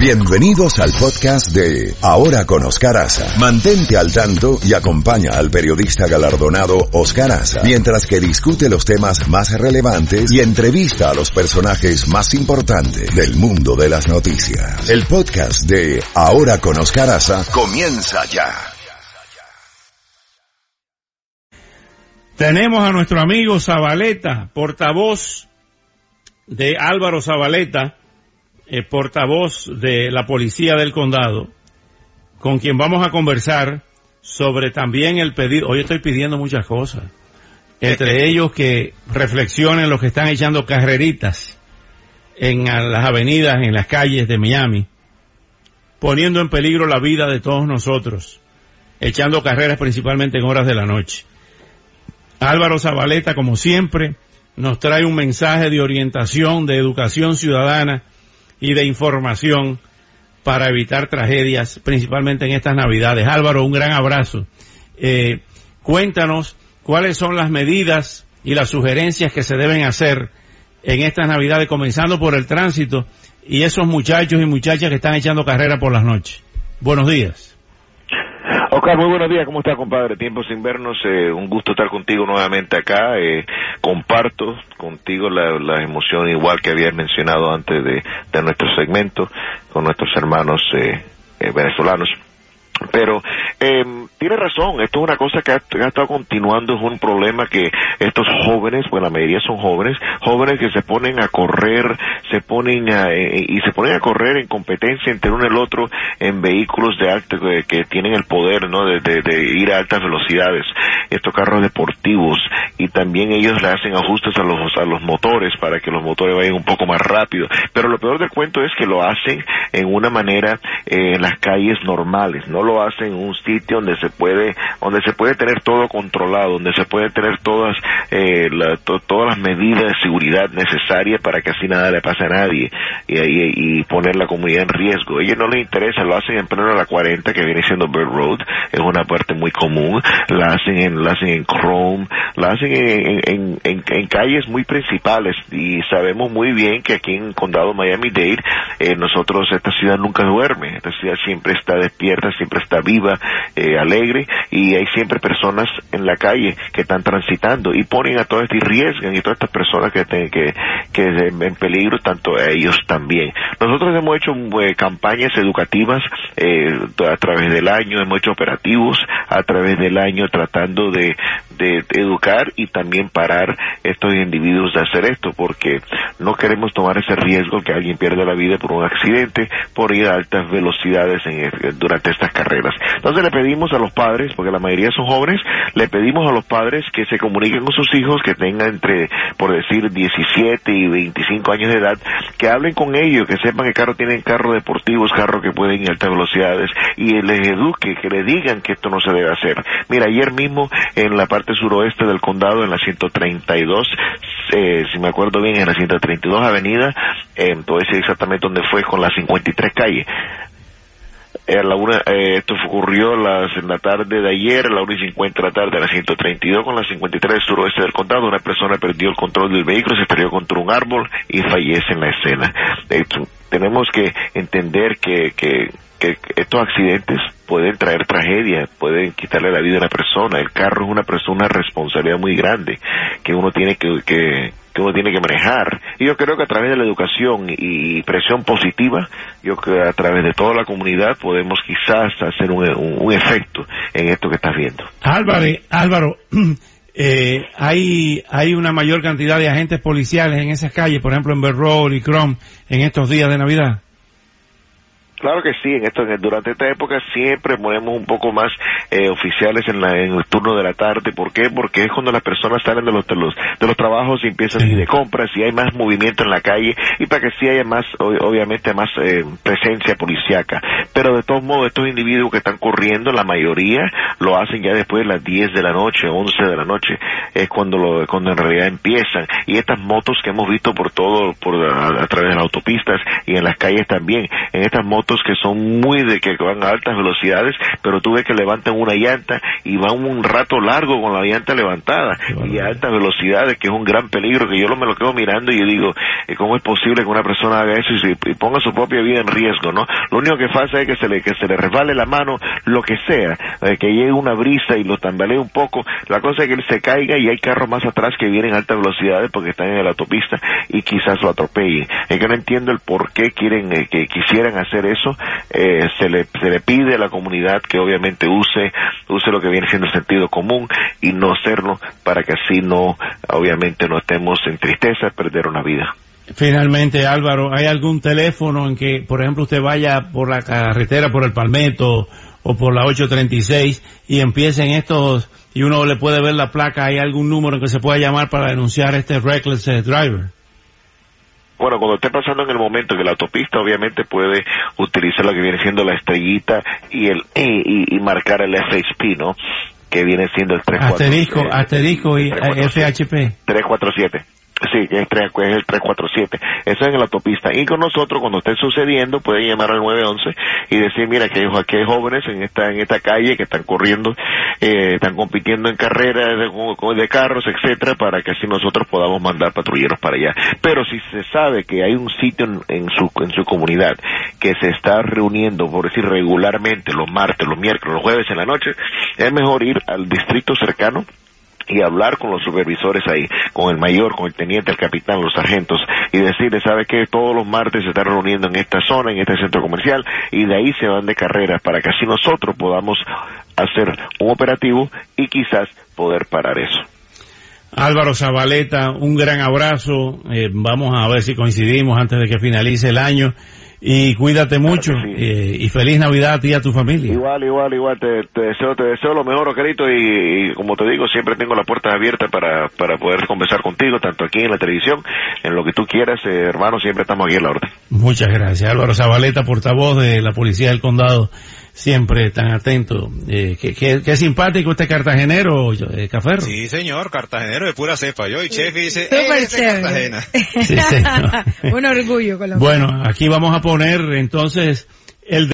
Bienvenidos al podcast de Ahora con Oscar Aza. Mantente al tanto y acompaña al periodista galardonado Oscar Aza mientras que discute los temas más relevantes y entrevista a los personajes más importantes del mundo de las noticias. El podcast de Ahora con Oscar Aza comienza ya. Tenemos a nuestro amigo Zabaleta, portavoz de Álvaro Zabaleta, eh, portavoz de la policía del condado, con quien vamos a conversar sobre también el pedido. Hoy estoy pidiendo muchas cosas. Entre ellos que reflexionen los que están echando carreritas en las avenidas, en las calles de Miami, poniendo en peligro la vida de todos nosotros, echando carreras principalmente en horas de la noche. Álvaro Zabaleta, como siempre, nos trae un mensaje de orientación, de educación ciudadana y de información para evitar tragedias, principalmente en estas Navidades. Álvaro, un gran abrazo. Eh, cuéntanos cuáles son las medidas y las sugerencias que se deben hacer en estas Navidades, comenzando por el tránsito y esos muchachos y muchachas que están echando carrera por las noches. Buenos días. Oscar, muy buenos días, ¿cómo estás, compadre? Tiempo sin vernos, eh, un gusto estar contigo nuevamente acá. Eh, comparto contigo la, la, emoción igual que habías mencionado antes de, de nuestro segmento con nuestros hermanos eh, eh venezolanos. Pero eh, tiene razón, esto es una cosa que ha, estado continuando, es un problema que estos jóvenes, bueno, la mayoría son jóvenes, jóvenes que se ponen a correr, se ponen a, eh, y se ponen a correr en competencia entre uno y el otro en vehículos de alto, que, que tienen el poder, ¿no?, de, de, de, ir a altas velocidades, estos carros deportivos, y también ellos le hacen ajustes a los, a los motores para que los motores vayan un poco más rápido. Pero lo peor del cuento es que lo hacen en una manera eh, en las calles normales, no lo hacen en un sitio donde se puede donde se puede tener todo controlado donde se puede tener todas eh, la, to, todas las medidas de seguridad necesarias para que así nada le pase a nadie y, y, y poner la comunidad en riesgo ellos no les interesa lo hacen en pleno la 40 que viene siendo Bird Road es una parte muy común la hacen en la hacen en Chrome la hacen en, en, en, calles muy principales. Y sabemos muy bien que aquí en condado Miami-Dade eh, nosotros esta ciudad nunca duerme. Esta ciudad siempre está despierta siempre está viva, eh, alegre, y hay siempre personas en la calle que están transitando y ponen a todas y riesgan y todas estas personas que, te, que, que en peligro, tanto a ellos también. Nosotros hemos hecho eh, campañas educativas eh, a través del año, hemos hecho operativos a través del año tratando de, de, educar y también parar estos individuos de hacer esto, porque no queremos tomar ese riesgo que alguien pierda la vida por un accidente, por ir a altas velocidades en, durante estas carreras. Entonces le pedimos a los padres, porque la mayoría son jóvenes, le pedimos a los padres que se comuniquen con sus hijos que tengan entre, por decir, 17 y 25 años de edad, que hablen con ellos, que sepan que carros tienen carros deportivos, carros que pueden ir a altas velocidades, y les eduque, que le digan que esto no se debe hacer. Mira, ayer mismo en la parte suroeste del condado, en la 132, eh, si me acuerdo bien, en la 132 avenida, eh, ese exactamente donde fue con la 53 calle a la una, eh, esto ocurrió las, en la tarde de ayer, a la 1 y 50 de la tarde, a la 132 con la 53 del suroeste del condado. Una persona perdió el control del vehículo, se perdió contra un árbol y fallece en la escena. Tenemos que entender que, que, que estos accidentes pueden traer tragedia, pueden quitarle la vida a una persona. El carro es una persona, una responsabilidad muy grande que uno tiene que, que, que uno tiene que manejar. Y yo creo que a través de la educación y presión positiva, yo creo que a través de toda la comunidad podemos quizás hacer un, efecto en esto que estás viendo. Álvaro, Álvaro, eh, hay, hay una mayor cantidad de agentes policiales en esas calles, por ejemplo en Berrol y Chrome, en estos días de Navidad. Claro que sí, en esto, durante esta época siempre ponemos un poco más eh, oficiales en, la, en el turno de la tarde. ¿Por qué? Porque es cuando las personas salen de los, de los, de los trabajos y empiezan sí. de compras y hay más movimiento en la calle y para que sí haya más, obviamente, más eh, presencia policiaca. Pero de todos modos, estos individuos que están corriendo, la mayoría lo hacen ya después de las 10 de la noche, 11 de la noche, es cuando, lo, cuando en realidad empiezan. Y estas motos que hemos visto por todo, por a, a través de las autopistas y en las calles también, en estas motos autos que son muy de que van a altas velocidades, pero tú ves que levantan una llanta y van un rato largo con la llanta levantada y a altas velocidades, que es un gran peligro, que yo lo me lo quedo mirando y yo digo, eh, ¿cómo es posible que una persona haga eso y, ponga su propia vida en riesgo, no? Lo único que pasa es que se le, que se le resbale la mano, lo que sea, eh, que llegue una brisa y lo tambalee un poco, la cosa es que él se caiga y hay carros más atrás que vienen a altas velocidades porque están en la autopista y quizás lo atropellen. Es que no entiendo el por qué quieren, eh, que quisieran hacer eso, se le, se le pide a la comunidad que obviamente use, use lo que viene siendo sentido común y no hacerlo para que así no, obviamente no estemos en tristeza de perder una vida. Finalmente, Álvaro, ¿hay algún teléfono en que, por ejemplo, usted vaya por la carretera, por el Palmetto o por la 836 y empiecen estos y uno le puede ver la placa? ¿Hay algún número en que se pueda llamar para denunciar este reckless eh, driver? Bueno, cuando esté pasando en el momento que la autopista obviamente puede utilizar lo que viene siendo la estrellita y el y, y marcar el FHP, ¿no? Que viene siendo el 347. Asterisco, asterisco y FHP. 347. Sí, es, el 347. Eso es en la autopista. Y con nosotros, cuando esté sucediendo, pueden llamar al 911 y decir, mira, que aquí hay jóvenes en esta, en esta calle que están corriendo, eh, están compitiendo en carreras de, carros, etcétera, para que así nosotros podamos mandar patrulleros para allá. Pero si se sabe que hay un sitio en, su, en su comunidad que se está reuniendo, por decir, regularmente los martes, los miércoles, los jueves en la noche, es mejor ir al distrito cercano y hablar con los supervisores ahí, con el mayor, con el teniente, el capitán, los sargentos, y decirles, sabe que todos los martes se están reuniendo en esta zona, en este centro comercial, y de ahí se van de carreras para que así nosotros podamos hacer un operativo y quizás poder parar eso. Álvaro Zabaleta, un gran abrazo. Eh, vamos a ver si coincidimos antes de que finalice el año y cuídate mucho eh, y feliz Navidad a ti y a tu familia. Igual, igual, igual, te, deseo te deseo lo mejor, Ocarito, y, como te digo, siempre tengo las puertas abiertas para, para poder conversar contigo, tanto aquí en la televisión, en lo que tú quieras, eh, hermano, siempre estamos aquí en la orden. Muchas gracias. Álvaro Zabaleta, portavoz de la Policía del Condado siempre tan atento. Eh, qué, simpático este cartagenero, eh, Caferro. Sí, señor, cartagenero de pura cepa. Yo y Chef dice, Cartagena. Sí, Un orgullo. Con bueno, aquí vamos a poner entonces el